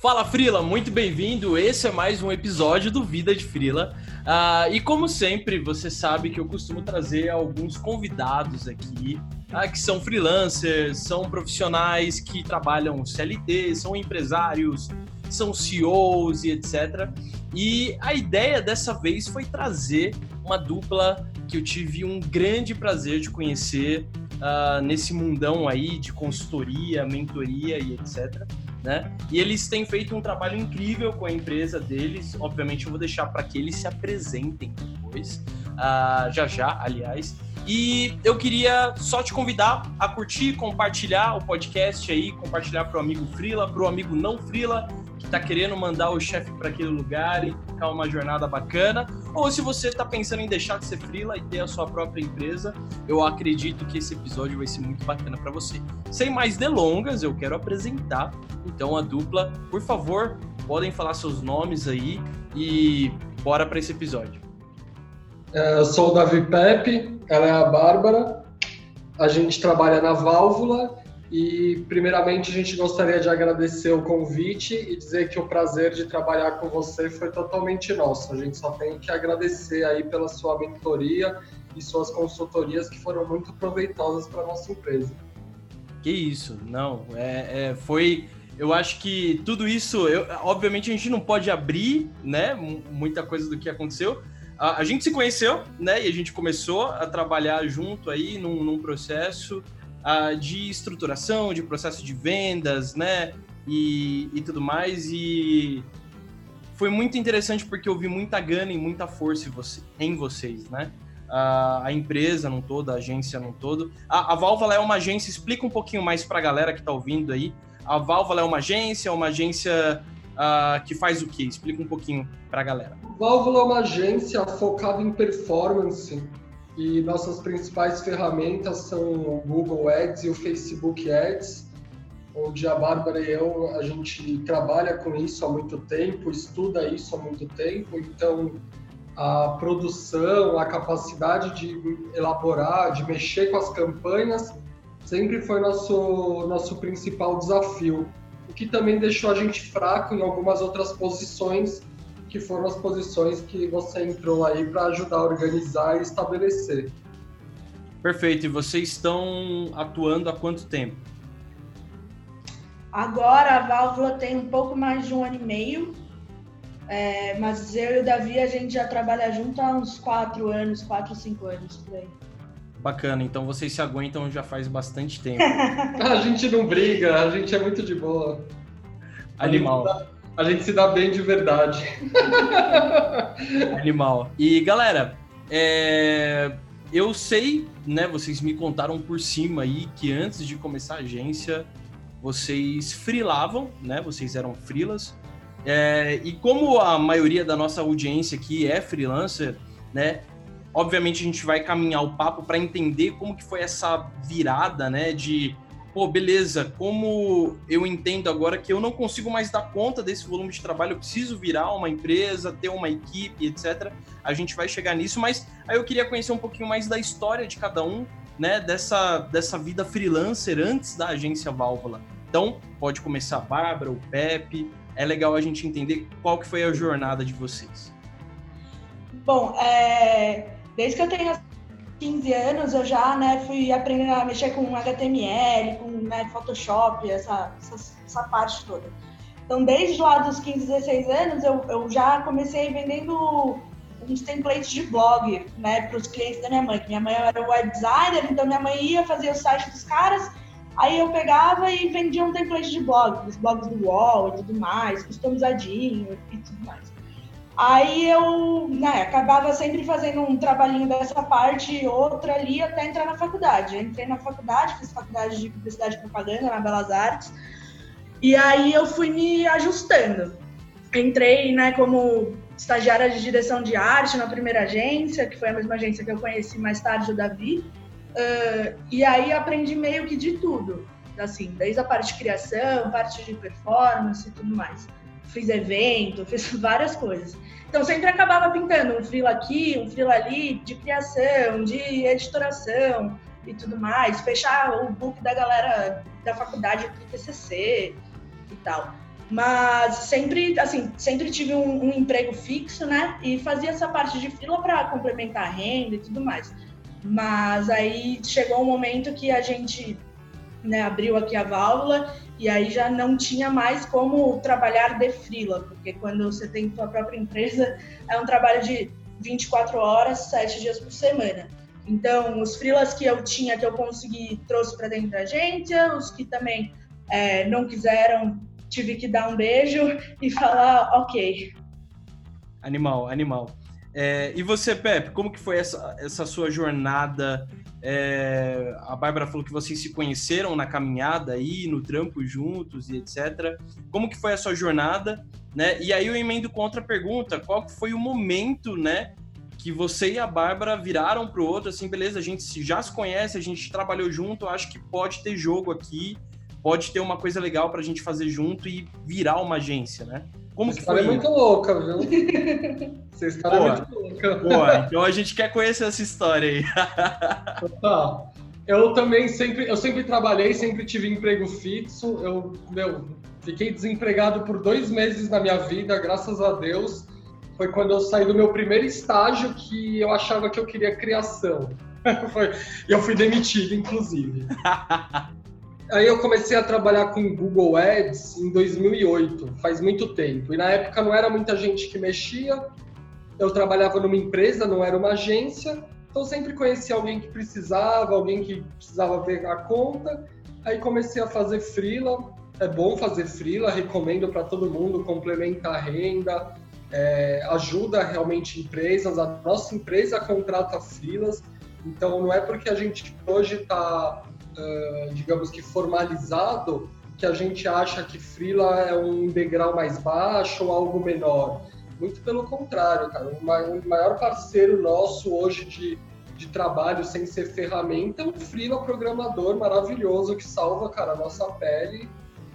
Fala Frila, muito bem-vindo. Esse é mais um episódio do Vida de Frila. Uh, e como sempre, você sabe que eu costumo trazer alguns convidados aqui uh, que são freelancers, são profissionais que trabalham CLT, são empresários, são CEOs e etc. E a ideia dessa vez foi trazer uma dupla que eu tive um grande prazer de conhecer uh, nesse mundão aí de consultoria, mentoria e etc né? E eles têm feito um trabalho incrível com a empresa deles. Obviamente, eu vou deixar para que eles se apresentem depois, uh, já já, aliás. E eu queria só te convidar a curtir, compartilhar o podcast aí, compartilhar para o amigo Frila, para o amigo não Frila, está querendo mandar o chefe para aquele lugar e ficar uma jornada bacana. Ou se você está pensando em deixar de ser Frila e ter a sua própria empresa, eu acredito que esse episódio vai ser muito bacana para você. Sem mais delongas, eu quero apresentar então a dupla. Por favor, podem falar seus nomes aí e bora para esse episódio. É, eu sou o Davi Pepe, ela é a Bárbara. A gente trabalha na Válvula e, primeiramente, a gente gostaria de agradecer o convite e dizer que o prazer de trabalhar com você foi totalmente nosso. A gente só tem que agradecer aí pela sua mentoria e suas consultorias que foram muito proveitosas para nossa empresa. Que isso, não, é, é, foi eu acho que tudo isso, eu, obviamente a gente não pode abrir, né, muita coisa do que aconteceu, a, a, gente se conheceu, né? E a gente começou a trabalhar junto aí num, num processo uh, de estruturação, de processo de vendas, né? E, e tudo mais. E foi muito interessante porque eu vi muita gana e muita força em, você, em vocês, né? A empresa não todo, a agência não todo. A, a Válvula é uma agência, explica um pouquinho mais para a galera que está ouvindo aí. A Válvula é uma agência, é uma agência uh, que faz o quê? Explica um pouquinho para a galera. Válvula é uma agência focada em performance e nossas principais ferramentas são o Google Ads e o Facebook Ads, onde a Bárbara e eu a gente trabalha com isso há muito tempo, estuda isso há muito tempo, então a produção, a capacidade de elaborar, de mexer com as campanhas sempre foi nosso nosso principal desafio. O que também deixou a gente fraco em algumas outras posições, que foram as posições que você entrou aí para ajudar a organizar e estabelecer. Perfeito. E vocês estão atuando há quanto tempo? Agora a válvula tem um pouco mais de um ano e meio, é, mas eu e o Davi a gente já trabalha junto há uns quatro anos, quatro, cinco anos por aí. Bacana, então vocês se aguentam já faz bastante tempo. a gente não briga, a gente é muito de boa. Animal. A gente, se dá bem de verdade. Animal. E galera, é... eu sei, né? Vocês me contaram por cima aí que antes de começar a agência, vocês frilavam, né? Vocês eram frilas. É... E como a maioria da nossa audiência aqui é freelancer, né? Obviamente a gente vai caminhar o papo para entender como que foi essa virada, né, de pô, beleza, como eu entendo agora que eu não consigo mais dar conta desse volume de trabalho, eu preciso virar uma empresa, ter uma equipe, etc. A gente vai chegar nisso, mas aí eu queria conhecer um pouquinho mais da história de cada um, né, dessa, dessa vida freelancer antes da agência Válvula. Então, pode começar a Bárbara, o Pepe. É legal a gente entender qual que foi a jornada de vocês. Bom, é, Desde que eu tenho 15 anos, eu já né, fui aprendendo a mexer com HTML, com né, Photoshop, essa, essa, essa, parte toda. Então, desde lá dos 15, 16 anos, eu, eu já comecei vendendo uns templates de blog né, para os clientes da minha mãe. Minha mãe era web designer, então minha mãe ia fazer o site dos caras, aí eu pegava e vendia um template de blog, os blogs do UOL e tudo mais, customizadinho e tudo mais. Aí eu né, acabava sempre fazendo um trabalhinho dessa parte e outra ali até entrar na faculdade. Eu entrei na faculdade, fiz faculdade de publicidade e propaganda na Belas Artes. E aí eu fui me ajustando. Entrei né, como estagiária de direção de arte na primeira agência, que foi a mesma agência que eu conheci mais tarde, o Davi. Uh, e aí aprendi meio que de tudo, assim, desde a parte de criação, parte de performance e tudo mais fiz evento, fiz várias coisas. Então sempre acabava pintando um frila aqui, um frila ali, de criação, de editoração e tudo mais, fechar o book da galera da faculdade do TCC e tal. Mas sempre, assim, sempre tive um, um emprego fixo, né? E fazia essa parte de fila para complementar a renda e tudo mais. Mas aí chegou um momento que a gente né, abriu aqui a válvula e aí já não tinha mais como trabalhar de frila, porque quando você tem sua própria empresa, é um trabalho de 24 horas, 7 dias por semana. Então, os frilas que eu tinha, que eu consegui, trouxe para dentro da agência, os que também é, não quiseram, tive que dar um beijo e falar, ok. Animal, animal. É, e você, Pepe, como que foi essa, essa sua jornada? É, a Bárbara falou que vocês se conheceram na caminhada aí, no trampo juntos e etc. Como que foi a sua jornada? Né? E aí eu emendo com outra pergunta, qual foi o momento, né, que você e a Bárbara viraram pro outro, assim, beleza, a gente já se conhece, a gente trabalhou junto, acho que pode ter jogo aqui, pode ter uma coisa legal pra gente fazer junto e virar uma agência, né? Como Essa que foi? é muito louca, viu? Vocês história é muito louca. Boa, então a gente quer conhecer essa história aí. Total. Eu também sempre, eu sempre trabalhei, sempre tive emprego fixo. Eu, meu, fiquei desempregado por dois meses na minha vida, graças a Deus. Foi quando eu saí do meu primeiro estágio que eu achava que eu queria criação. E eu fui demitido, inclusive. Aí eu comecei a trabalhar com Google Ads em 2008, faz muito tempo. E na época não era muita gente que mexia. Eu trabalhava numa empresa, não era uma agência. Então sempre conhecia alguém que precisava, alguém que precisava ver a conta. Aí comecei a fazer freela. É bom fazer freela, recomendo para todo mundo, complementa a renda, é, ajuda realmente empresas. A nossa empresa contrata freelas. Então não é porque a gente hoje está uh, digamos que formalizado, que a gente acha que Freela é um degrau mais baixo ou algo menor. Muito pelo contrário, cara. O maior parceiro nosso hoje de, de trabalho sem ser ferramenta é um Freela programador maravilhoso que salva, cara, a nossa pele.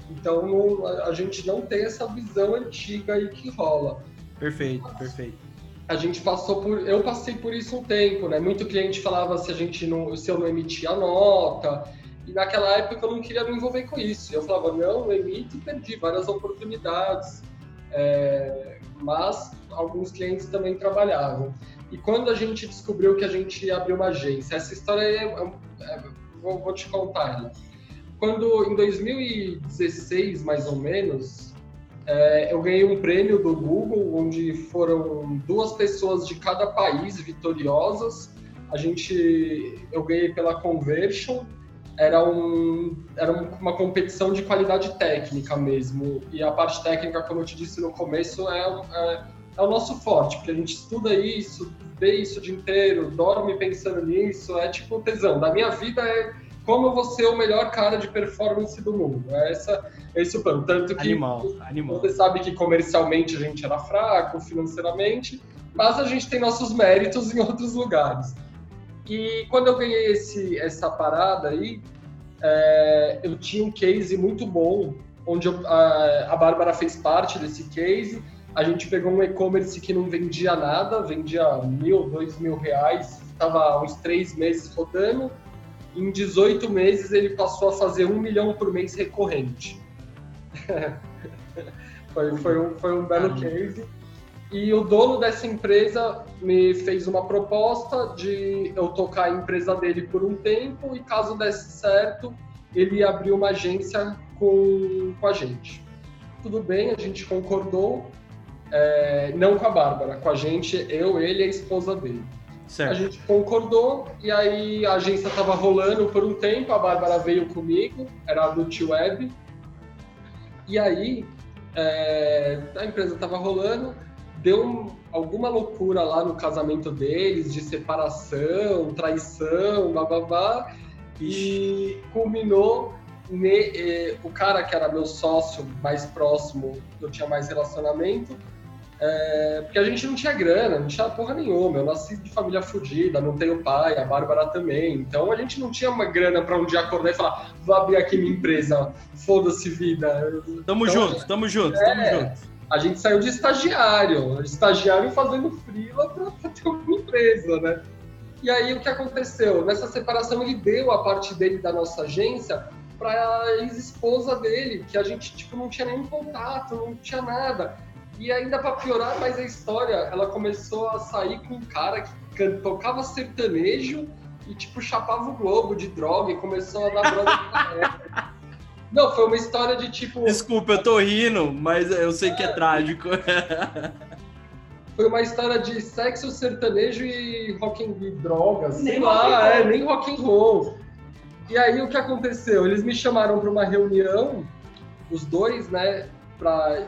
Então não, a gente não tem essa visão antiga aí que rola. Perfeito, perfeito. A gente passou por, eu passei por isso um tempo, né? Muito cliente falava se a gente não, se eu não emitia a nota, e naquela época eu não queria me envolver com isso. Eu falava, não, eu emito e perdi várias oportunidades. É, mas alguns clientes também trabalhavam. E quando a gente descobriu que a gente ia abrir uma agência, essa história é, é, é vou, vou, te contar ela. Quando em 2016, mais ou menos, é, eu ganhei um prêmio do Google, onde foram duas pessoas de cada país vitoriosas. A gente, eu ganhei pela Conversion era, um, era uma competição de qualidade técnica mesmo. E a parte técnica, como eu te disse no começo, é, é, é, o nosso forte, porque a gente estuda isso, vê isso o dia inteiro, dorme pensando nisso, é tipo tesão. Da minha vida é como eu vou ser o melhor cara de performance do mundo. É essa, esse o plano. Tanto que animal, animal. você sabe que comercialmente a gente era fraco, financeiramente, mas a gente tem nossos méritos em outros lugares. E quando eu ganhei esse, essa parada aí, é, eu tinha um case muito bom, onde eu, a, a Bárbara fez parte desse case. A gente pegou um e-commerce que não vendia nada, vendia mil, dois mil reais, estava uns três meses rodando. Em 18 meses ele passou a fazer um milhão por mês recorrente. foi, foi, um, foi um belo case. E o dono dessa empresa me fez uma proposta de eu tocar a empresa dele por um tempo e caso desse certo, ele abriu uma agência com, com a gente. Tudo bem, a gente concordou, é, não com a Bárbara, com a gente, eu, ele e a esposa dele. Certo. A gente concordou e aí a agência estava rolando por um tempo, a Bárbara veio comigo, era a Dutch Web. E aí é, a empresa estava rolando, deu alguma loucura lá no casamento deles, de separação, traição, babá, e culminou ne, eh, o cara que era meu sócio mais próximo, eu tinha mais relacionamento, é, porque a gente não tinha grana, não tinha porra nenhuma. Eu nasci de família fodida, não tenho pai, a Bárbara também. Então a gente não tinha uma grana para um dia acordar e falar: vou abrir aqui minha empresa, foda-se vida. Tamo então, junto, tamo junto, é, tamo junto a gente saiu de estagiário, estagiário fazendo freela para ter uma empresa, né? E aí o que aconteceu? Nessa separação ele deu a parte dele da nossa agência pra ex-esposa dele, que a gente, tipo, não tinha nenhum contato, não tinha nada. E ainda para piorar mais a história, ela começou a sair com um cara que tocava sertanejo e, tipo, chapava o globo de droga e começou a dar droga pra ela. Não, foi uma história de tipo. Desculpa, eu tô rindo, mas eu sei que é trágico. Foi uma história de sexo sertanejo e rock and drogas, sei lá, é, nem rock and roll. E aí o que aconteceu? Eles me chamaram para uma reunião, os dois, né, para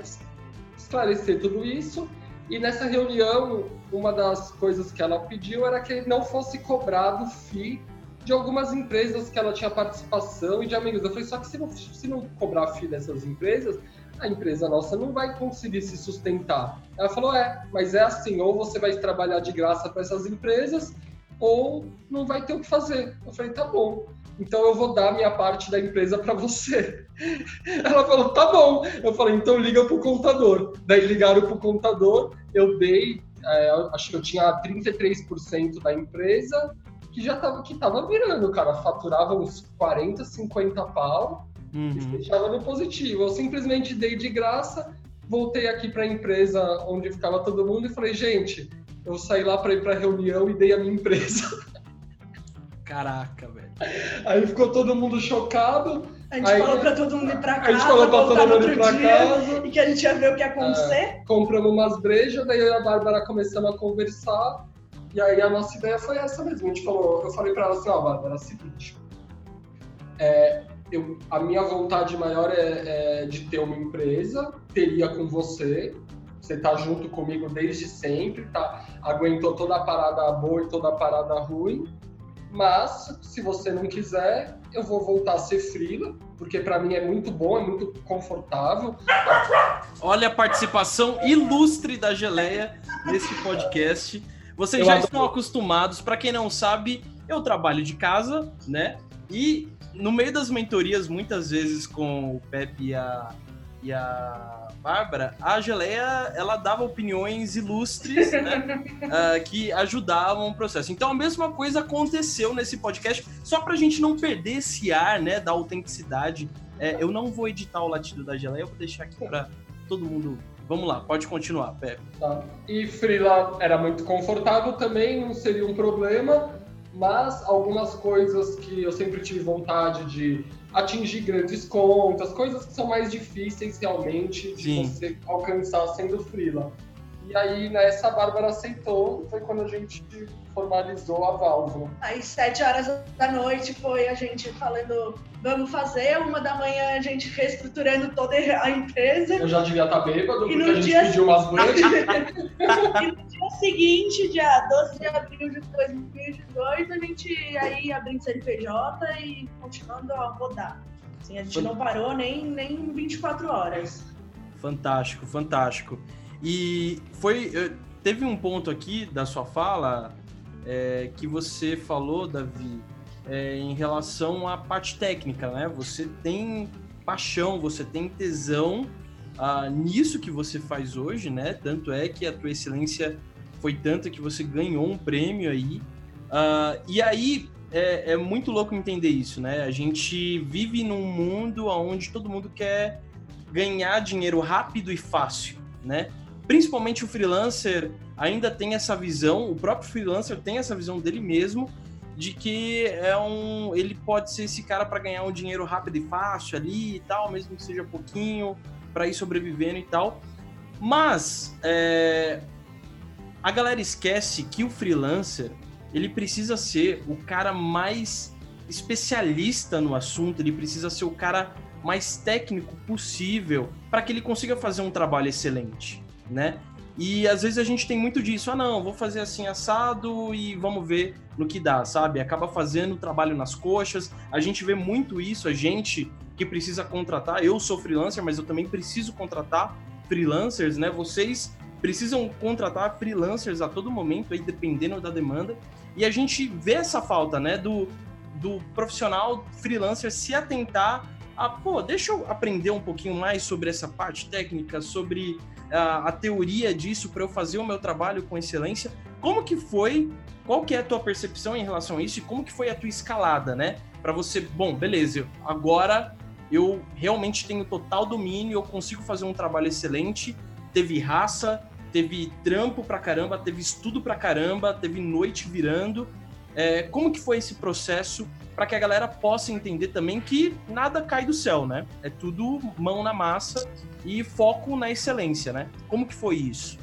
esclarecer tudo isso. E nessa reunião, uma das coisas que ela pediu era que não fosse cobrado FII de algumas empresas que ela tinha participação e de amigos. Eu falei, só que se não, se não cobrar FII dessas empresas, a empresa nossa não vai conseguir se sustentar. Ela falou, é, mas é assim, ou você vai trabalhar de graça para essas empresas, ou não vai ter o que fazer. Eu falei, tá bom, então eu vou dar minha parte da empresa para você. Ela falou, tá bom. Eu falei, então liga pro contador. Daí ligaram pro contador, eu dei, é, acho que eu tinha 33% da empresa, que já tava, que tava virando, cara. Faturava uns 40, 50 pau uhum. e deixava no positivo. Eu simplesmente dei de graça, voltei aqui para a empresa onde ficava todo mundo e falei, gente, eu saí lá para ir para reunião e dei a minha empresa. Caraca, velho. Aí ficou todo mundo chocado. A gente aí, falou pra todo mundo ir pra casa. A gente falou pra todo mundo ir pra casa. E que a gente ia ver o que ia acontecer. É, compramos umas brejas, daí eu e a Bárbara começamos a conversar. E aí a nossa ideia foi essa mesmo. A gente falou, eu falei para ela assim, ó, oh, Bárbara, é o seguinte. É, eu, a minha vontade maior é, é, de ter uma empresa, teria com você. Você tá junto comigo desde sempre, tá? Aguentou toda a parada boa e toda a parada ruim. Mas, se você não quiser, eu vou voltar a ser frila, porque para mim é muito bom, é muito confortável. Olha a participação ilustre da Geleia nesse podcast. Vocês eu já adoro. estão acostumados, para quem não sabe, eu trabalho de casa, né? E no meio das mentorias, muitas vezes com o Pepe e a, e a Bárbara, a Geleia, ela dava opiniões ilustres, né? uh, que ajudavam o processo. Então a mesma coisa aconteceu nesse podcast, só pra gente não perder esse ar, né, da autenticidade. É, eu não vou editar o latido da Geleia, eu vou deixar aqui pra todo mundo Vamos lá, pode continuar, Pepe. Tá. E Freela era muito confortável também, não seria um problema, mas algumas coisas que eu sempre tive vontade de atingir grandes contas, coisas que são mais difíceis realmente de Sim. você alcançar sendo Freela. E aí, nessa, a Bárbara aceitou, foi quando a gente formalizou a válvula. Aí, sete horas da noite, foi a gente falando, vamos fazer. Uma da manhã, a gente reestruturando toda a empresa. Eu já devia estar bêbado, porque a gente dia... pediu umas brejas. e no dia seguinte, dia 12 de abril de 2018, a gente aí abrindo CNPJ e continuando a rodar. Assim, a gente não parou nem, nem 24 horas. Fantástico, fantástico. E foi. Teve um ponto aqui da sua fala é, que você falou, Davi, é, em relação à parte técnica, né? Você tem paixão, você tem tesão ah, nisso que você faz hoje, né? Tanto é que a tua excelência foi tanta que você ganhou um prêmio aí. Ah, e aí é, é, muito louco entender isso, né? A gente vive num mundo onde todo mundo quer ganhar dinheiro rápido e fácil, né? Principalmente o freelancer ainda tem essa visão, o próprio freelancer tem essa visão dele mesmo de que é um, ele pode ser esse cara para ganhar um dinheiro rápido e fácil ali e tal, mesmo que seja pouquinho, para ir sobrevivendo e tal. Mas é, a galera esquece que o freelancer ele precisa ser o cara mais especialista no assunto, ele precisa ser o cara mais técnico possível para que ele consiga fazer um trabalho excelente né? E às vezes a gente tem muito disso, ah não, vou fazer assim assado e vamos ver no que dá, sabe? Acaba fazendo trabalho nas coxas. A gente vê muito isso, a gente que precisa contratar, eu sou freelancer, mas eu também preciso contratar freelancers, né? Vocês precisam contratar freelancers a todo momento aí dependendo da demanda. E a gente vê essa falta, né, do do profissional freelancer se atentar a, pô, deixa eu aprender um pouquinho mais sobre essa parte técnica, sobre a, a teoria disso para eu fazer o meu trabalho com excelência. Como que foi? Qual que é a tua percepção em relação a isso e como que foi a tua escalada, né? para você, bom, beleza, agora eu realmente tenho total domínio, eu consigo fazer um trabalho excelente, teve raça, teve trampo pra caramba, teve estudo pra caramba, teve noite virando. É, como que foi esse processo para que a galera possa entender também que nada cai do céu, né? É tudo mão na massa e foco na excelência, né? Como que foi isso?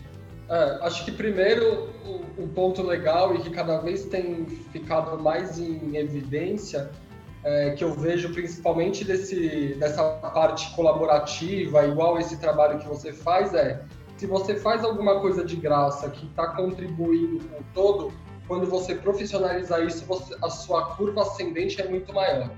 É, acho que primeiro um ponto legal e que cada vez tem ficado mais em evidência é, que eu vejo principalmente desse, dessa parte colaborativa, igual esse trabalho que você faz, é se você faz alguma coisa de graça que está contribuindo com o todo, quando você profissionalizar isso, você, a sua curva ascendente é muito maior.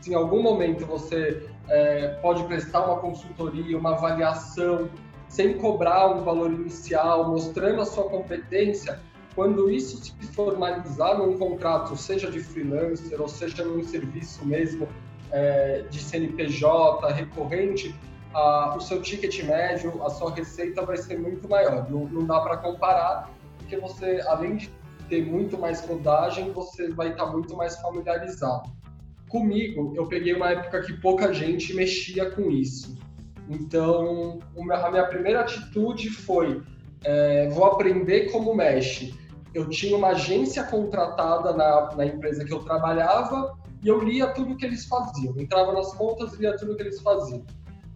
Se em algum momento você é, pode prestar uma consultoria, uma avaliação, sem cobrar um valor inicial, mostrando a sua competência, quando isso se formalizar num contrato, seja de freelancer ou seja num serviço mesmo é, de CNPJ recorrente, a, o seu ticket médio, a sua receita vai ser muito maior. Não, não dá para comparar, porque você, além de ter muito mais rodagem, você vai estar muito mais familiarizado. Comigo, eu peguei uma época que pouca gente mexia com isso. Então, a minha primeira atitude foi: é, vou aprender como mexe eu tinha uma agência contratada na, na empresa que eu trabalhava e eu lia tudo que eles faziam. Entrava nas contas, lia tudo que eles faziam.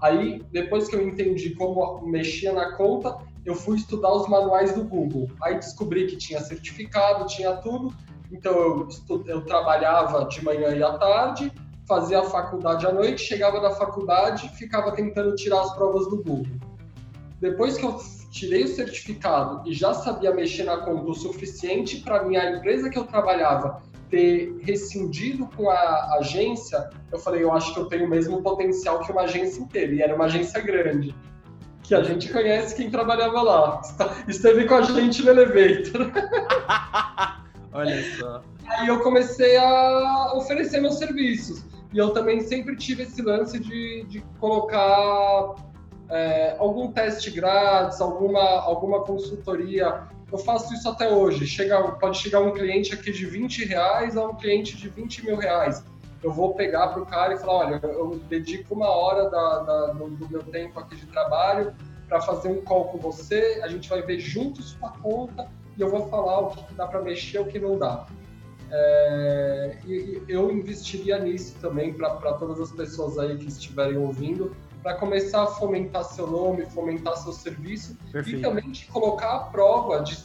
Aí, depois que eu entendi como mexia na conta, eu fui estudar os manuais do Google. Aí descobri que tinha certificado, tinha tudo. Então eu, eu trabalhava de manhã e à tarde, fazia a faculdade à noite, chegava da faculdade, ficava tentando tirar as provas do Google. Depois que eu tirei o certificado e já sabia mexer na conta o suficiente para minha empresa que eu trabalhava ter rescindido com a agência, eu falei, eu acho que eu tenho o mesmo potencial que uma agência inteira, e era uma agência grande, que a gente conhece quem trabalhava lá. Esteve com a gente no Elevator. Olha só. Aí eu comecei a oferecer meus serviços. E eu também sempre tive esse lance de, de colocar é, algum teste grátis, alguma, alguma consultoria. Eu faço isso até hoje. Chega, pode chegar um cliente aqui de 20 reais a um cliente de 20 mil reais. Eu vou pegar para o cara e falar, olha, eu dedico uma hora da, da, do, do meu tempo aqui de trabalho para fazer um call com você, a gente vai ver juntos sua conta e eu vou falar o que dá para mexer, o que não dá. É, e, eu investiria nisso também para todas as pessoas aí que estiverem ouvindo, para começar a fomentar seu nome, fomentar seu serviço Perfeito. e também te colocar à prova de,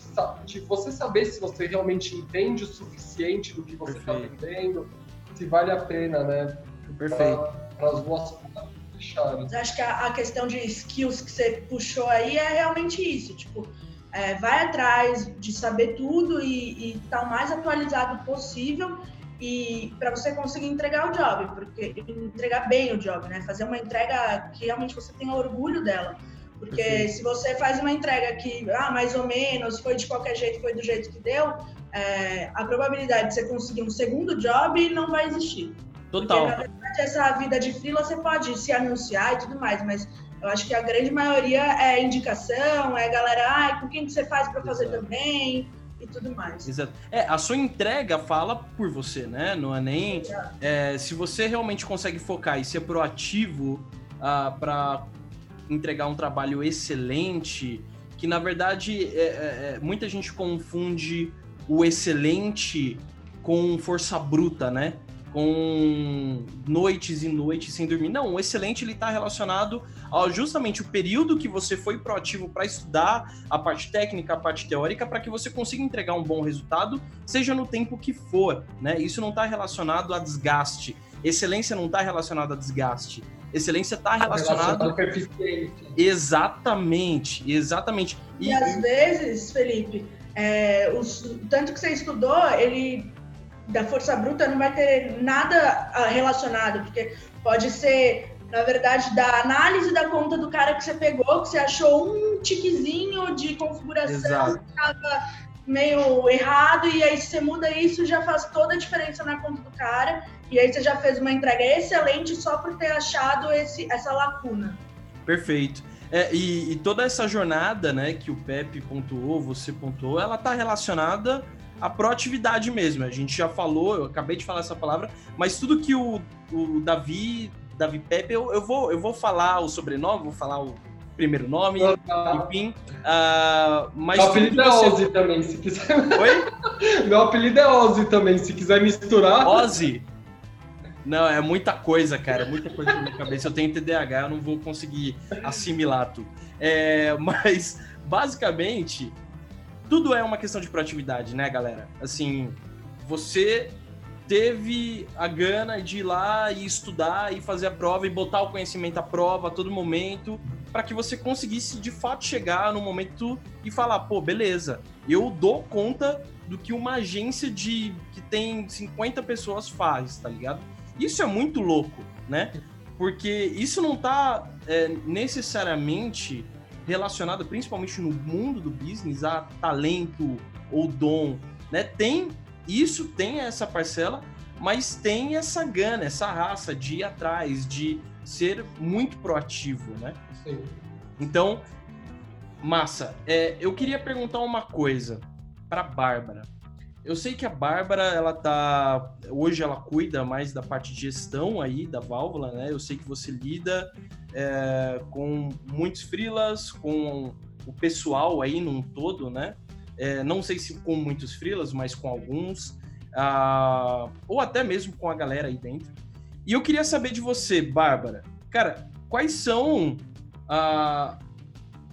de você saber se você realmente entende o suficiente do que você está aprendendo, se vale a pena, né? Perfeito. Para as duas fecharem. Acho que a, a, questão de skills que você puxou aí é realmente isso, tipo, é, vai atrás de saber tudo e estar tá o mais atualizado possível e para você conseguir entregar o job, porque entregar bem o job, né? Fazer uma entrega que realmente você tenha orgulho dela. Porque Perfeito. se você faz uma entrega que, ah, mais ou menos, foi de qualquer jeito, foi do jeito que deu, é, a probabilidade de você conseguir um segundo job não vai existir. Total. Porque, na verdade, essa vida de freela você pode se anunciar e tudo mais, mas eu acho que a grande maioria é indicação, é galera, ah, com quem que você faz para fazer também, e tudo mais. Exato. É, a sua entrega fala por você, né? Não é nem. É, se você realmente consegue focar e ser proativo ah, para entregar um trabalho excelente, que na verdade é, é, é, muita gente confunde o excelente com força bruta, né? com noites e noites sem dormir. Não, o excelente ele está relacionado ao justamente o período que você foi proativo para estudar a parte técnica, a parte teórica, para que você consiga entregar um bom resultado, seja no tempo que for, né? Isso não está relacionado a desgaste. Excelência não está relacionada a desgaste. Excelência está relacionado. Relacionado. Exatamente, exatamente. E, e às vezes, Felipe, é, os, tanto que você estudou, ele da força bruta não vai ter nada ah, relacionado, porque pode ser, na verdade, da análise da conta do cara que você pegou, que você achou um tiquezinho de configuração Exato. que estava meio errado, e aí você muda isso, já faz toda a diferença na conta do cara, e aí você já fez uma entrega excelente só por ter achado esse, essa lacuna. Perfeito. É, e, e, toda essa jornada né, que o Pepe pontuou, você pontuou, ela está relacionada a proatividade mesmo. A gente já falou, eu acabei de falar essa palavra, mas tudo que o, o Davi, Davi Pepe, eu, eu, vou, eu vou falar o sobrenome, vou falar o primeiro nome, ah, enfim. Uh, mas Meu apelido é você... Ozzy também, se quiser. Oi? Meu apelido é Ozzy também, se quiser misturar. Ozzy? Não, é muita coisa, cara, muita coisa na minha cabeça. Eu tenho TDAH, eu não vou conseguir assimilar tudo. É, mas, basicamente, tudo é uma questão de proatividade, né, galera? Assim, você teve a gana de ir lá e estudar e fazer a prova e botar o conhecimento à prova a todo momento para que você conseguisse de fato chegar no momento e falar, pô, beleza, eu dou conta do que uma agência de que tem 50 pessoas faz, tá ligado? Isso é muito louco, né? Porque isso não tá é, necessariamente relacionado, principalmente no mundo do business, a talento ou dom, né? Tem isso, tem essa parcela, mas tem essa gana, essa raça de ir atrás, de ser muito proativo, né? Sim. Então, massa. É, eu queria perguntar uma coisa para Bárbara. Eu sei que a Bárbara, ela tá. Hoje ela cuida mais da parte de gestão aí da válvula, né? Eu sei que você lida é, com muitos freelas, com o pessoal aí num todo, né? É, não sei se com muitos freelas, mas com alguns. Ah, ou até mesmo com a galera aí dentro. E eu queria saber de você, Bárbara. Cara, quais são ah,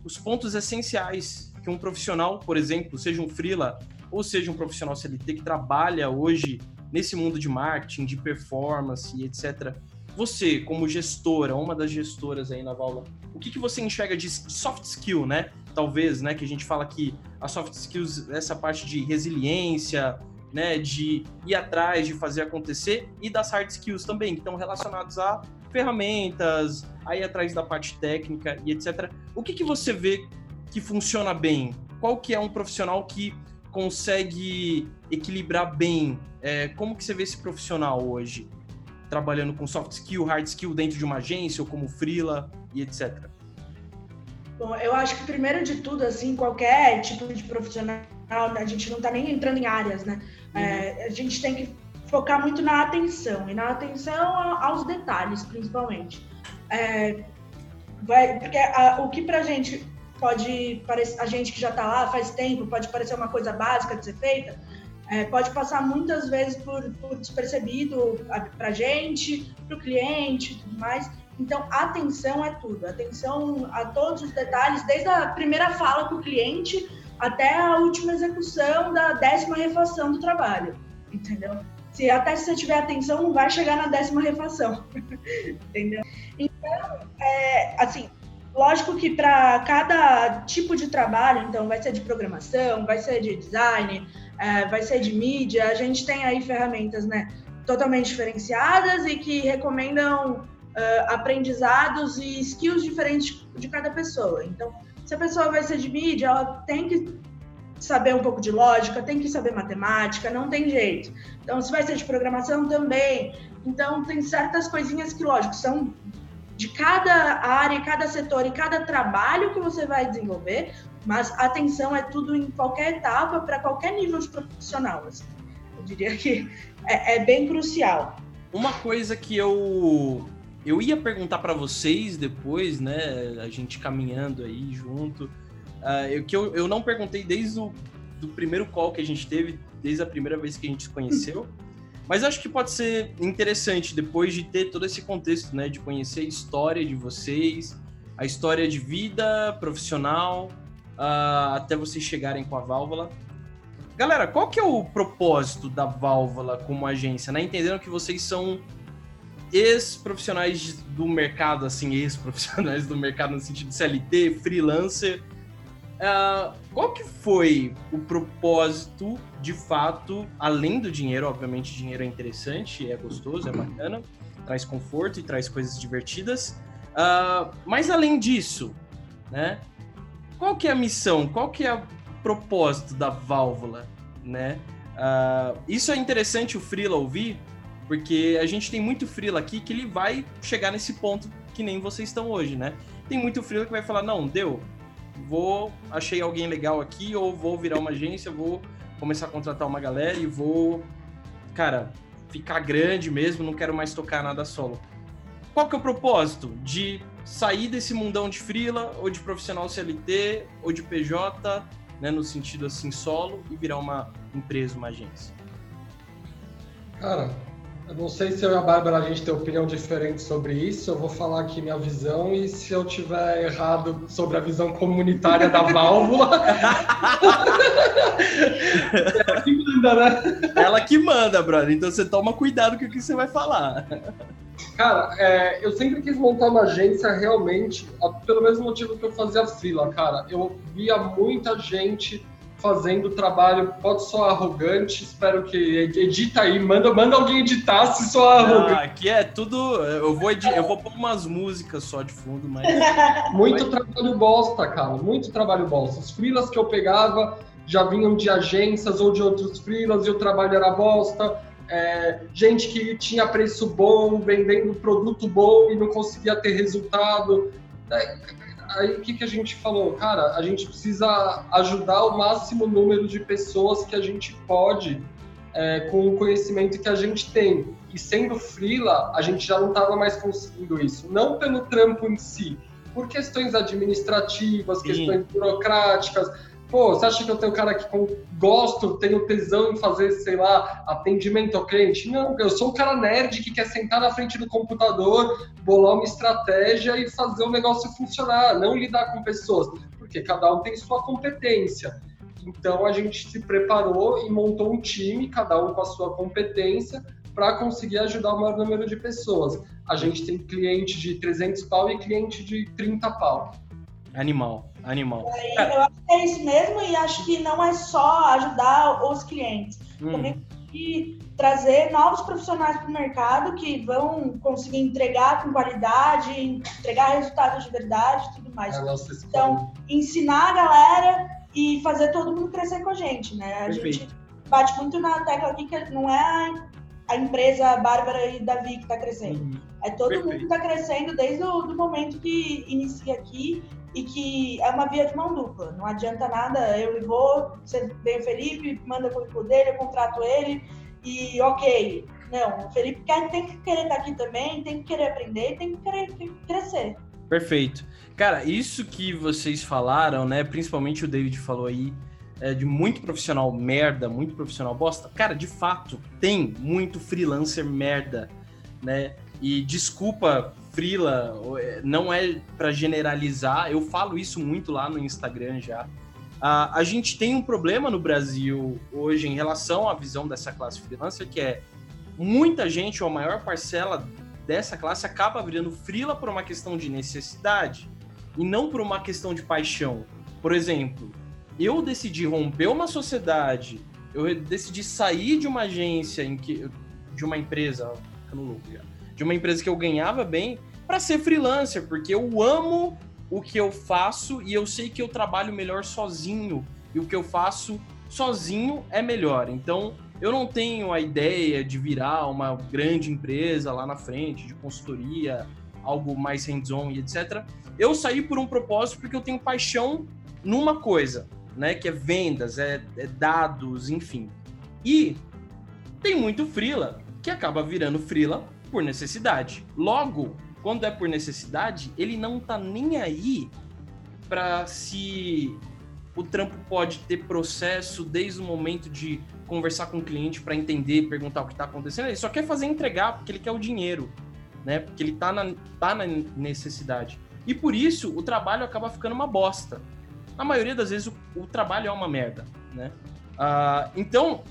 os pontos essenciais que um profissional, por exemplo, seja um freela ou seja um profissional CLT que trabalha hoje nesse mundo de marketing, de performance etc. Você, como gestora, uma das gestoras aí na Vaula, o que, que você enxerga de soft skill, né? Talvez, né? Que a gente fala que a soft skills, essa parte de resiliência, né? De ir atrás, de fazer acontecer, e das hard skills também, que estão relacionados a ferramentas, aí atrás da parte técnica e etc. O que, que você vê que funciona bem? Qual que é um profissional que consegue equilibrar bem? É, como que você vê esse profissional hoje? Trabalhando com soft skill, hard skill dentro de uma agência ou como freela e etc. Bom, eu acho que primeiro de tudo, assim, qualquer tipo de profissional, a gente não está nem entrando em áreas, né? Uhum. É, a gente tem que focar muito na atenção e na atenção aos detalhes, principalmente. É, vai, porque a, o que pra gente pode parecer, a gente que já está lá faz tempo, pode parecer uma coisa básica de ser feita, é, pode passar muitas vezes por, por despercebido para a gente, para o cliente e tudo mais. Então, atenção é tudo. Atenção a todos os detalhes, desde a primeira fala com o cliente até a última execução da décima refação do trabalho. Entendeu? Se até se você tiver atenção, não vai chegar na décima refação. entendeu? Então, é, assim, Lógico que para cada tipo de trabalho, então vai ser de programação, vai ser de design, é, vai ser de mídia, a gente tem aí ferramentas né, totalmente diferenciadas e que recomendam uh, aprendizados e skills diferentes de cada pessoa. Então, se a pessoa vai ser de mídia, ela tem que saber um pouco de lógica, tem que saber matemática, não tem jeito. Então, se vai ser de programação também. Então, tem certas coisinhas que, lógico, são de cada área, cada setor e cada trabalho que você vai desenvolver, mas atenção é tudo em qualquer etapa, para qualquer nível de profissional. Assim. Eu diria que é, é, bem crucial. Uma coisa que eu eu ia perguntar para vocês depois, né, a gente caminhando aí junto, uh, eu, que eu, eu não perguntei desde o do primeiro call que a gente teve, desde a primeira vez que a gente se conheceu. Mas acho que pode ser interessante depois de ter todo esse contexto, né, de conhecer a história de vocês, a história de vida profissional, uh, até vocês chegarem com a válvula. Galera, qual que é o propósito da válvula como agência, né? Entendendo que vocês são ex-profissionais do mercado, assim, ex-profissionais do mercado no sentido de CLT, freelancer, Uh, qual que foi o propósito, de fato, além do dinheiro? Obviamente, dinheiro é interessante, é gostoso, é bacana, traz conforto e traz coisas divertidas. Uh, mas além disso, né? Qual que é a missão? Qual que é o propósito da válvula, né? Uh, isso é interessante o Freela ouvir, porque a gente tem muito Freela aqui que ele vai chegar nesse ponto que nem vocês estão hoje, né? Tem muito Freela que vai falar, não, deu, vou achei alguém legal aqui ou vou virar uma agência, vou começar a contratar uma galera e vou, cara, ficar grande mesmo, não quero mais tocar nada solo. Qual que é o propósito? De sair desse mundão de frila, ou de profissional CLT, ou de PJ, né, no sentido assim solo, e virar uma empresa, uma agência? Cara, eu não sei se eu e a Bárbara a gente tem opinião diferente sobre isso. Eu vou falar aqui minha visão e se eu tiver errado sobre a visão comunitária da válvula. Ela que manda, né? Ela que manda, brother. Então você toma cuidado com o que você vai falar. Cara, é, eu sempre quis montar uma agência realmente, pelo mesmo motivo que eu fazia fila, cara. Eu via muita gente fazendo trabalho, pode soar arrogante, espero que edita aí, manda, manda alguém editar se soar arrogante. Ah, aqui é tudo, eu vou, eu vou pôr umas músicas só de fundo, mas... Muito trabalho bosta, cara, muito trabalho bosta. Os freelas que eu pegava já vinham de agências ou de outros freelas e o trabalho era bosta. É, gente que tinha preço bom, vendendo produto bom e não conseguia ter resultado. É, aí o que, que a gente falou? Cara, a gente precisa ajudar o máximo número de pessoas que a gente pode é, com o conhecimento que a gente tem. E sendo freela, a gente já não estava mais conseguindo isso. Não pelo trampo em si, por questões administrativas, Sim. questões burocráticas Pô, você acha que eu tenho cara que gosto, tenho tesão em fazer, sei lá, atendimento ao cliente? Não, eu sou um cara nerd que quer sentar na frente do computador, bolar uma estratégia e fazer o negócio funcionar, não lidar com pessoas, porque cada um tem sua competência. Então a gente se preparou e montou um time, cada um com a sua competência, para conseguir ajudar o maior número de pessoas. A gente tem cliente de 300 pau e cliente de 30 pau. Animal, animal. É, eu acho que é isso mesmo e acho que não é só ajudar os clientes. Hum. Também trazer novos profissionais para o mercado que vão conseguir entregar com qualidade, entregar resultados de verdade e tudo mais. É então, ensinar a galera e fazer todo mundo crescer com a gente, né? A Perfeito. gente bate muito na tecla aqui que não é a empresa Bárbara e Davi que está crescendo. Uhum. É todo Perfeito. mundo que está crescendo desde o do momento que inicia aqui e que é uma via de mão dupla. Não adianta nada, eu vou, você vem o Felipe, manda o currículo dele, eu contrato ele e ok. Não, o Felipe quer, tem que querer estar aqui também, tem que querer aprender, tem que querer crescer. Perfeito. Cara, isso que vocês falaram, né? Principalmente o David falou aí, é, de muito profissional merda, muito profissional bosta. Cara, de fato, tem muito freelancer merda, né? E desculpa frila, é, não é para generalizar, eu falo isso muito lá no Instagram já. Uh, a gente tem um problema no Brasil hoje em relação à visão dessa classe freelancer, que é muita gente, ou a maior parcela dessa classe, acaba virando frila por uma questão de necessidade e não por uma questão de paixão. Por exemplo, eu decidi romper uma sociedade, eu decidi sair de uma agência em que de uma empresa, de uma empresa que eu ganhava bem para ser freelancer, porque eu amo o que eu faço e eu sei que eu trabalho melhor sozinho e o que eu faço sozinho é melhor. Então, eu não tenho a ideia de virar uma grande empresa lá na frente, de consultoria, algo mais hands-on e etc. Eu saí por um propósito porque eu tenho paixão numa coisa, né? Que é vendas, é, é dados, enfim. E tem muito freela que acaba virando freela por necessidade. Logo, quando é por necessidade, ele não tá nem aí para se o trampo pode ter processo desde o momento de conversar com o cliente para entender, perguntar o que está acontecendo. Ele só quer fazer entregar porque ele quer o dinheiro, né? Porque ele tá na, tá na necessidade. E por isso o trabalho acaba ficando uma bosta. Na maioria das vezes o, o trabalho é uma merda, né? Uh, então,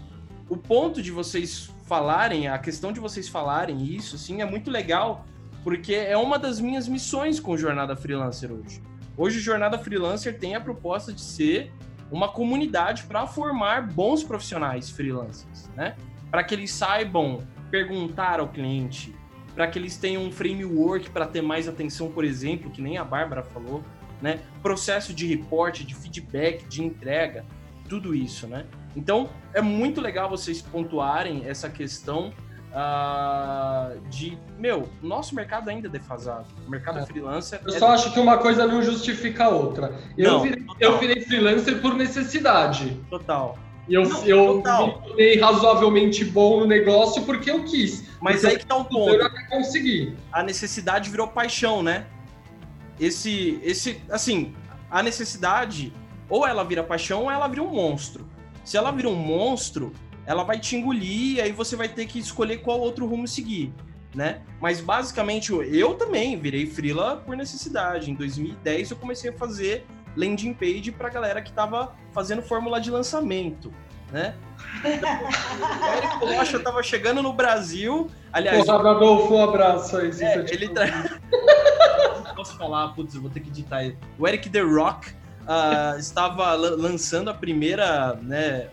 o ponto de vocês falarem, a questão de vocês falarem isso, assim, é muito legal, porque é uma das minhas missões com Jornada Freelancer hoje. Hoje, Jornada Freelancer tem a proposta de ser uma comunidade para formar bons profissionais freelancers, né? Para que eles saibam perguntar ao cliente, para que eles tenham um framework para ter mais atenção, por exemplo, que nem a Bárbara falou, né? Processo de reporte, de feedback, de entrega, tudo isso, né? Então, é muito legal vocês pontuarem essa questão uh, de, meu, nosso mercado ainda é defasado. O mercado é. freelancer. Eu é só acho que uma coisa não justifica a outra. Eu, não, virei, eu virei freelancer por necessidade. Total. E eu, Não, eu total. me tornei razoavelmente bom no negócio porque eu quis. Mas Porque aí que tá um ponto. Eu até consegui. a necessidade virou paixão, né? Esse, esse, assim, a necessidade, ou ela vira paixão, ou ela vira um monstro. Se ela vira um monstro, ela vai te engolir, e aí você vai ter que escolher qual outro rumo seguir, né? Mas basicamente, eu também virei frila por necessidade. Em 2010 eu comecei a fazer landing page pra galera que tava fazendo fórmula de lançamento, né? o Érico Rocha tava chegando no Brasil, aliás, Porra, Adolfo, um abraço aí. se é, ele tra... Posso falar, putz, eu vou ter que editar. O Eric The Rock ah, estava la- lançando a primeira, né,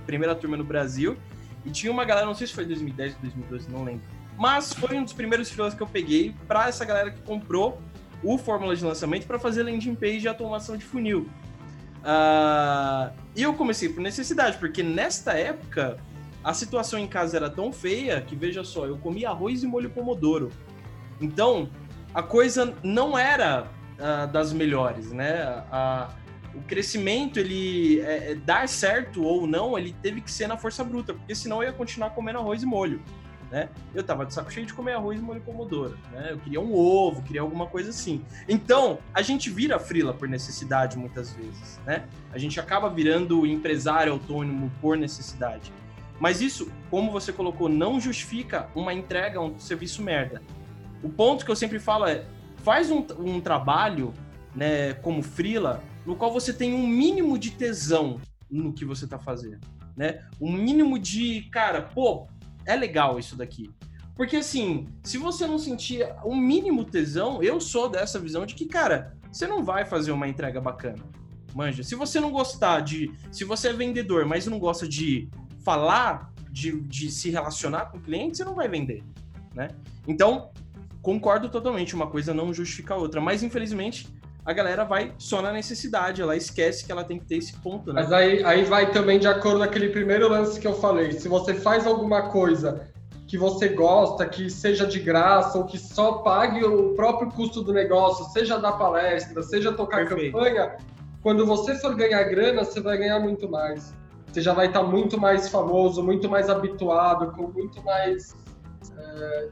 a primeira turma no Brasil e tinha uma galera, não sei se foi 2010 ou 2012, não lembro. Mas foi um dos primeiros freelas que eu peguei para essa galera que comprou o fórmula de lançamento para fazer landing page e automação de funil. Ah, e eu comecei por necessidade, porque nesta época a situação em casa era tão feia que, veja só, eu comia arroz e molho pomodoro. Então, a coisa não era ah, das melhores, né? O crescimento, ele é, é, dar certo ou não, ele teve que ser na força bruta, porque senão eu ia continuar comendo arroz e molho, né? Eu tava de saco cheio de comer arroz e molho pomodoro, né? Eu queria um ovo, queria alguma coisa assim. Então, a gente vira frila por necessidade muitas vezes, né? A gente acaba virando empresário autônomo por necessidade. Mas isso, como você colocou, não justifica uma entrega, um serviço merda. O ponto que eu sempre falo é, faz um, um trabalho, né, como frila, no qual você tem um mínimo de tesão no que você tá fazendo, né? Um mínimo de, cara, pô, é legal isso daqui. Porque assim, se você não sentir um mínimo tesão, eu sou dessa visão de que, cara, você não vai fazer uma entrega bacana. Manja, se você não gostar de. Se você é vendedor, mas não gosta de falar, de, de se relacionar com o cliente, você não vai vender, né? Então, concordo totalmente, uma coisa não justifica a outra, mas infelizmente a galera vai só na necessidade, ela esquece que ela tem que ter esse ponto, né? Mas aí, aí vai também de acordo com aquele primeiro lance que eu falei. Se você faz alguma coisa que você gosta, que seja de graça, ou que só pague o próprio custo do negócio, seja dar palestra, seja tocar Perfeito. campanha, quando você for ganhar grana, você vai ganhar muito mais. Você já vai estar muito mais famoso, muito mais habituado, com muito mais é,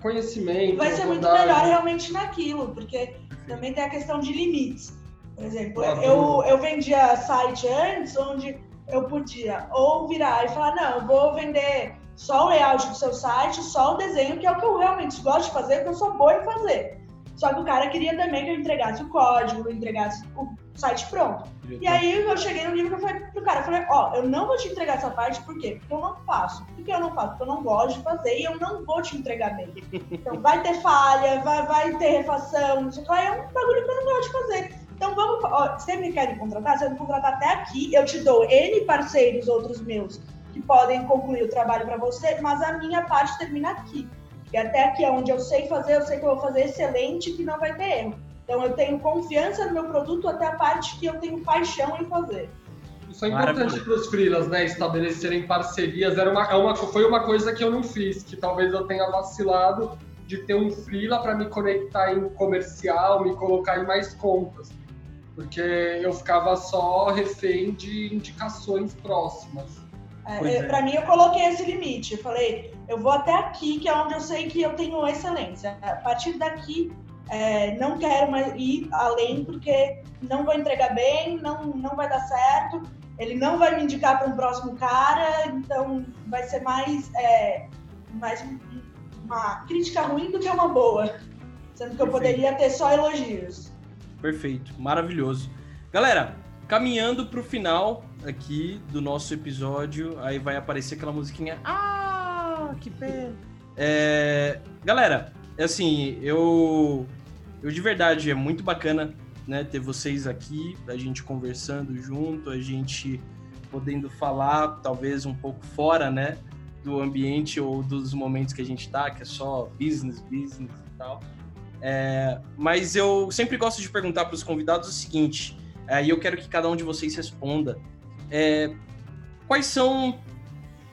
conhecimento. Vai ser muito melhor realmente naquilo, porque também tem a questão de limites. Por exemplo, Claro. eu, eu vendia site antes onde eu podia ou virar e falar, não, eu vou vender só o layout do seu site, só o desenho, que é o que eu realmente gosto de fazer, que eu sou boa em fazer. Só que o cara queria também que eu entregasse o código, eu entregasse o site pronto. E aí eu cheguei no que eu falei pro cara, eu falei, ó, eu não vou te entregar essa parte, por quê? Porque eu não faço. Por que eu não faço? Porque eu não gosto de fazer e eu não vou te entregar bem. Então vai ter falha, vai, vai ter refação, não sei o que lá, é um bagulho que eu não gosto de fazer. Então vamos, ó, você me quer me contratar? Você me contratar até aqui, eu te dou N parceiros outros meus que podem concluir o trabalho para você, mas a minha parte termina aqui. E até aqui é onde eu sei fazer, eu sei que eu vou fazer excelente, que não vai ter erro. Então eu tenho confiança no meu produto até a parte que eu tenho paixão em fazer. Isso é importante para os freelas, né? Estabelecerem parcerias. Era uma, é uma, foi uma coisa que eu não fiz, que talvez eu tenha vacilado de ter um freela para me conectar em comercial, me colocar em mais contas. Porque eu ficava só refém de indicações próximas. É, é. Para mim, eu coloquei esse limite. Eu falei, eu vou até aqui, que é onde eu sei que eu tenho excelência. A partir daqui, é, não quero mais ir além, porque não vou entregar bem, não, não vai dar certo. Ele não vai me indicar para um próximo cara, então vai ser mais, é, mais um- uma crítica ruim do que uma boa. Sendo que eu Perfeito. poderia ter só elogios. Perfeito, maravilhoso. Galera, caminhando pro final aqui do nosso episódio, aí vai aparecer aquela musiquinha. Ah, que pena. É, galera, é assim, eu, eu de verdade é muito bacana, né, ter vocês aqui, a gente conversando junto, a gente podendo falar talvez um pouco fora, né, do ambiente ou dos momentos que a gente tá, que é só business, business e tal. É, mas eu sempre gosto de perguntar para os convidados o seguinte, é, e eu quero que cada um de vocês responda. É, quais são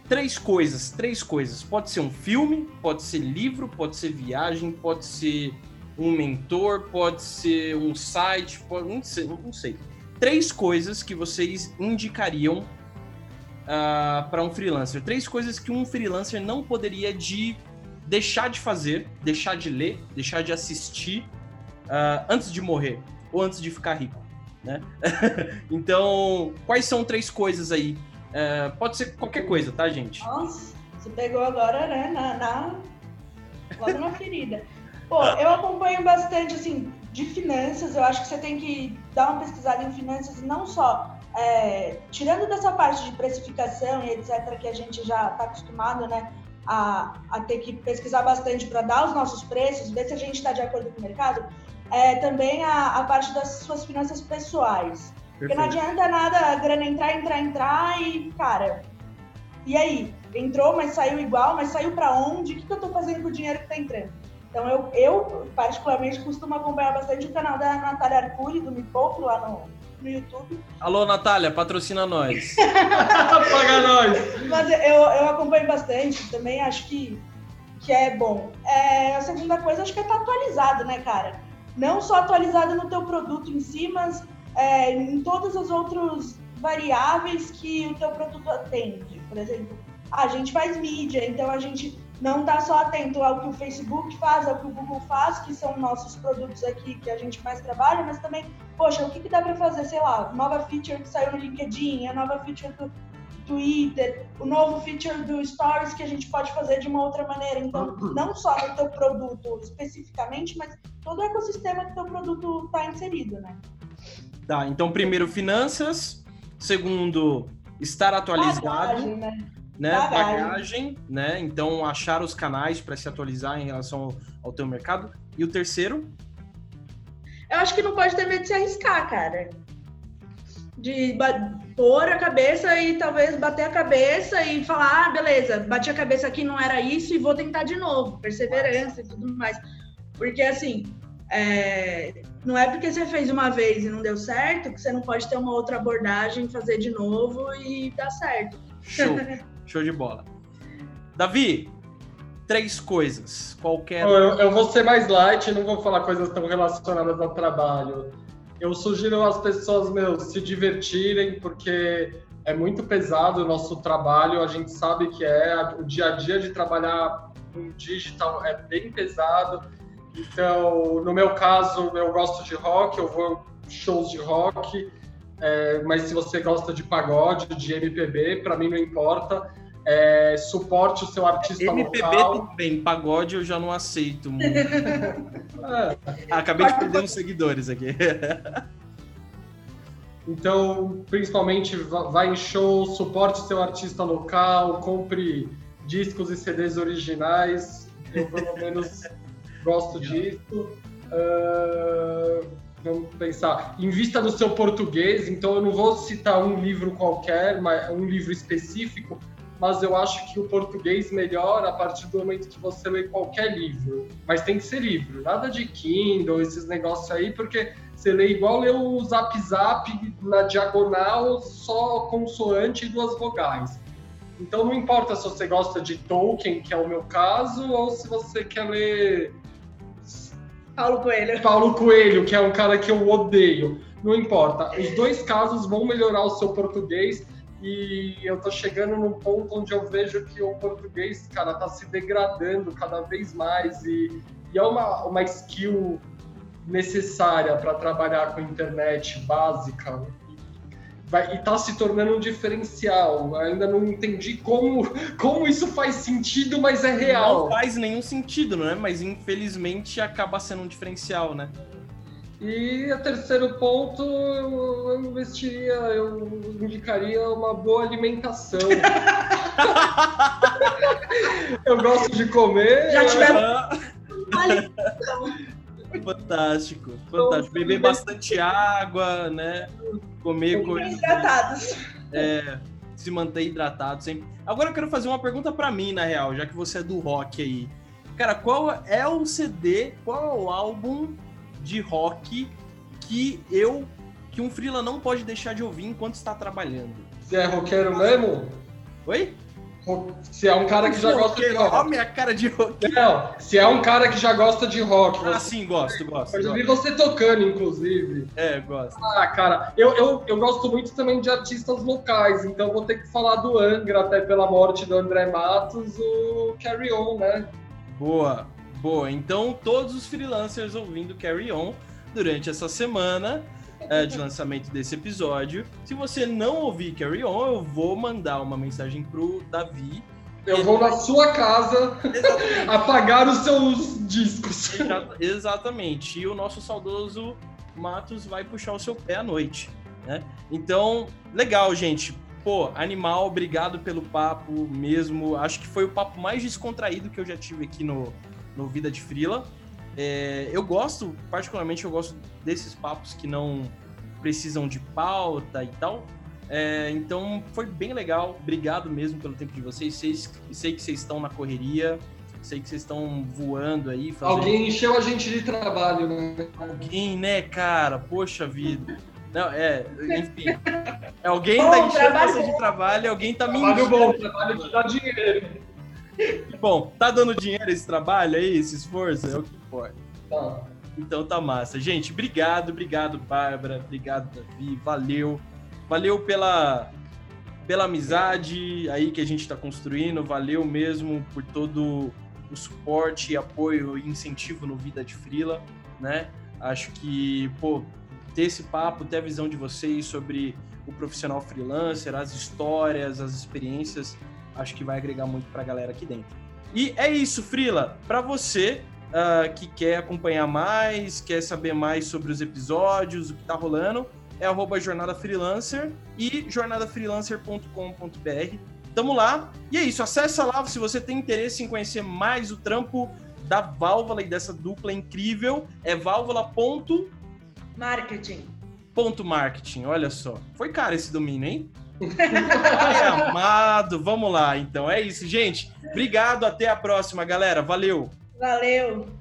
três coisas? Três coisas. Pode ser um filme, pode ser livro, pode ser viagem, pode ser um mentor, pode ser um site, pode, não, sei, não sei. Três coisas que vocês indicariam uh, para um freelancer? Três coisas que um freelancer não poderia de deixar de fazer, deixar de ler, deixar de assistir uh, antes de morrer ou antes de ficar rico, né? então, quais são três coisas aí? Uh, pode ser qualquer coisa, tá, gente? Nossa, você pegou agora, né, na, na... logo na ferida. Pô, eu acompanho bastante, assim, de finanças. Eu acho que você tem que dar uma pesquisada em finanças, não só é, tirando dessa parte de precificação e etc., que a gente já está acostumado, né? a, a ter que pesquisar bastante para dar os nossos preços, ver se a gente está de acordo com o mercado, é também a, a parte das suas finanças pessoais. Perfeito. Porque não adianta nada a grana entrar, entrar, entrar e, cara, e aí? Entrou, mas saiu igual, mas saiu para onde? O que, que eu estou fazendo com o dinheiro que está entrando? Então, eu, eu, particularmente, costumo acompanhar bastante o canal da Natália Arcuri, do Me Poupe, lá no, no YouTube. Alô, Natália, patrocina nós. Paga nós. Mas eu, eu acompanho bastante, também acho que, que é bom. É, a segunda coisa, acho que é estar tá atualizado, né, cara? Não só atualizado no teu produto em si, mas é, em todas as outras variáveis que o teu produto atende. Por exemplo, a gente faz mídia, então a gente não está só atento ao que o Facebook faz, ao que o Google faz, que são nossos produtos aqui que a gente mais trabalha, mas também, poxa, o que, que dá para fazer, sei lá, nova feature que saiu no LinkedIn, a nova feature do Twitter, o novo feature do Stories que a gente pode fazer de uma outra maneira. Então, não só no teu produto especificamente, mas todo o ecossistema que teu produto está inserido, né? Tá, então primeiro finanças, segundo estar atualizado. Bagagem, né? Né, bagagem. bagagem, né? Então achar os canais para se atualizar em relação ao, ao teu mercado. E o terceiro? Eu acho que não pode ter medo de se arriscar, cara. De pôr a cabeça e talvez bater a cabeça e falar, ah, beleza, bati a cabeça aqui, não era isso e vou tentar de novo. Perseverança e tudo mais. Porque assim, é, não é porque você fez uma vez e não deu certo que você não pode ter uma outra abordagem, fazer de novo e dar certo. Show. Show de bola. Davi, três coisas. Qualquer. Eu, eu vou ser mais light, não vou falar coisas tão relacionadas ao trabalho. Eu sugiro às pessoas, meu, se divertirem, porque é muito pesado o nosso trabalho. A gente sabe que é. O dia a dia de trabalhar com digital é bem pesado. Então, no meu caso, eu gosto de rock, eu vou shows de rock. É, mas se você gosta de pagode, de MPB, para mim não importa. É, suporte o seu artista MPB local. tudo bem, pagode eu já não aceito muito. é. Acabei de perder uns seguidores aqui. então, principalmente, vai em show, suporte seu artista local, compre discos e CDs originais. Eu, pelo menos, gosto disso. Uh vamos pensar, invista no seu português, então eu não vou citar um livro qualquer, um livro específico, mas eu acho que o português melhora a partir do momento que você lê qualquer livro. Mas tem que ser livro, nada de Kindle, esses negócios aí, porque você lê igual lê o Zap Zap na diagonal, só consoante e duas vogais. Então não importa se você gosta de Tolkien, que é o meu caso, ou se você quer ler Paulo Coelho. Paulo Coelho, que é um cara que eu odeio. Não importa. Os dois casos vão melhorar o seu português e eu tô chegando num ponto onde eu vejo que o português, cara, tá se degradando cada vez mais e, e é uma, uma skill necessária para trabalhar com internet básica vai, e está se tornando um diferencial. Ainda não entendi como, como isso faz sentido, mas é real. Não faz nenhum sentido, não é? Mas infelizmente acaba sendo um diferencial, né? E o terceiro ponto, eu investiria, eu indicaria uma boa alimentação. eu gosto de comer. Já tiveram. Fantástico, fantástico. Beber bastante água, né? Comer coisas. Hidratados. É, se manter hidratado sempre. Agora eu quero fazer uma pergunta para mim, na real, já que você é do rock aí. Cara, qual é o CD, qual é o álbum de rock que eu, que um freela não pode deixar de ouvir enquanto está trabalhando? Você é roqueiro mesmo? Oi? Se é um cara que já gosta de rock. Olha minha cara de rock. Não, se é um cara que já gosta de rock. Ah, sim, gosto, gosto. Eu já vi você tocando, inclusive. É, gosto. Ah, cara, eu, eu, eu gosto muito também de artistas locais, então vou ter que falar do Angra, até pela morte do André Matos, o Carry On, né? Boa, boa. Então, todos os freelancers ouvindo Carry On durante essa semana é, de lançamento desse episódio. Se você não ouvir Carry On, eu vou mandar uma mensagem pro Davi. Eu vou na sua casa apagar os seus discos. Exa- Exatamente. E o nosso saudoso Matos vai puxar o seu pé à noite, né? Então, legal, gente. Pô, animal, obrigado pelo papo mesmo. Acho que foi o papo mais descontraído que eu já tive aqui no, no Vida de Frila. É, eu gosto, particularmente, eu gosto desses papos que não precisam de pauta e tal. É, então, foi bem legal. Obrigado mesmo pelo tempo de vocês. Sei, sei que vocês estão na correria. Sei que vocês estão voando aí. Fazendo... Alguém encheu a gente de trabalho, né? Alguém, né, cara? Poxa vida. Não, é, enfim. Alguém Bom, tá enchendo trabalho você de trabalho, alguém tá me Trabalho enchendo. bom, trabalho que dá dinheiro. Bom, tá dando dinheiro esse trabalho aí, esse esforço? É o que importa. Tá. Então tá massa. Gente, obrigado, obrigado, Bárbara. Obrigado, Davi. Valeu. Valeu pela, pela amizade aí que a gente tá construindo. Valeu mesmo por todo o suporte, apoio e incentivo no Vida de Frila, né? Acho que, pô, ter esse papo, ter a visão de vocês sobre o profissional freelancer, as histórias, as experiências, acho que vai agregar muito pra galera aqui dentro. E é isso, Frila. Pra você ah, que quer acompanhar mais, quer saber mais sobre os episódios, o que tá rolando, é arroba Jornada Freelancer e jornadafreelancer.com.br. Tamo lá. E é isso, acessa lá se você tem interesse em conhecer mais o trampo da Válvula e dessa dupla incrível. É válvula.marketing. Marketing. Olha só. Foi caro esse domínio, hein? Ai, amado. Vamos lá, então. É isso, gente. Obrigado. Até a próxima, galera. Valeu. Valeu!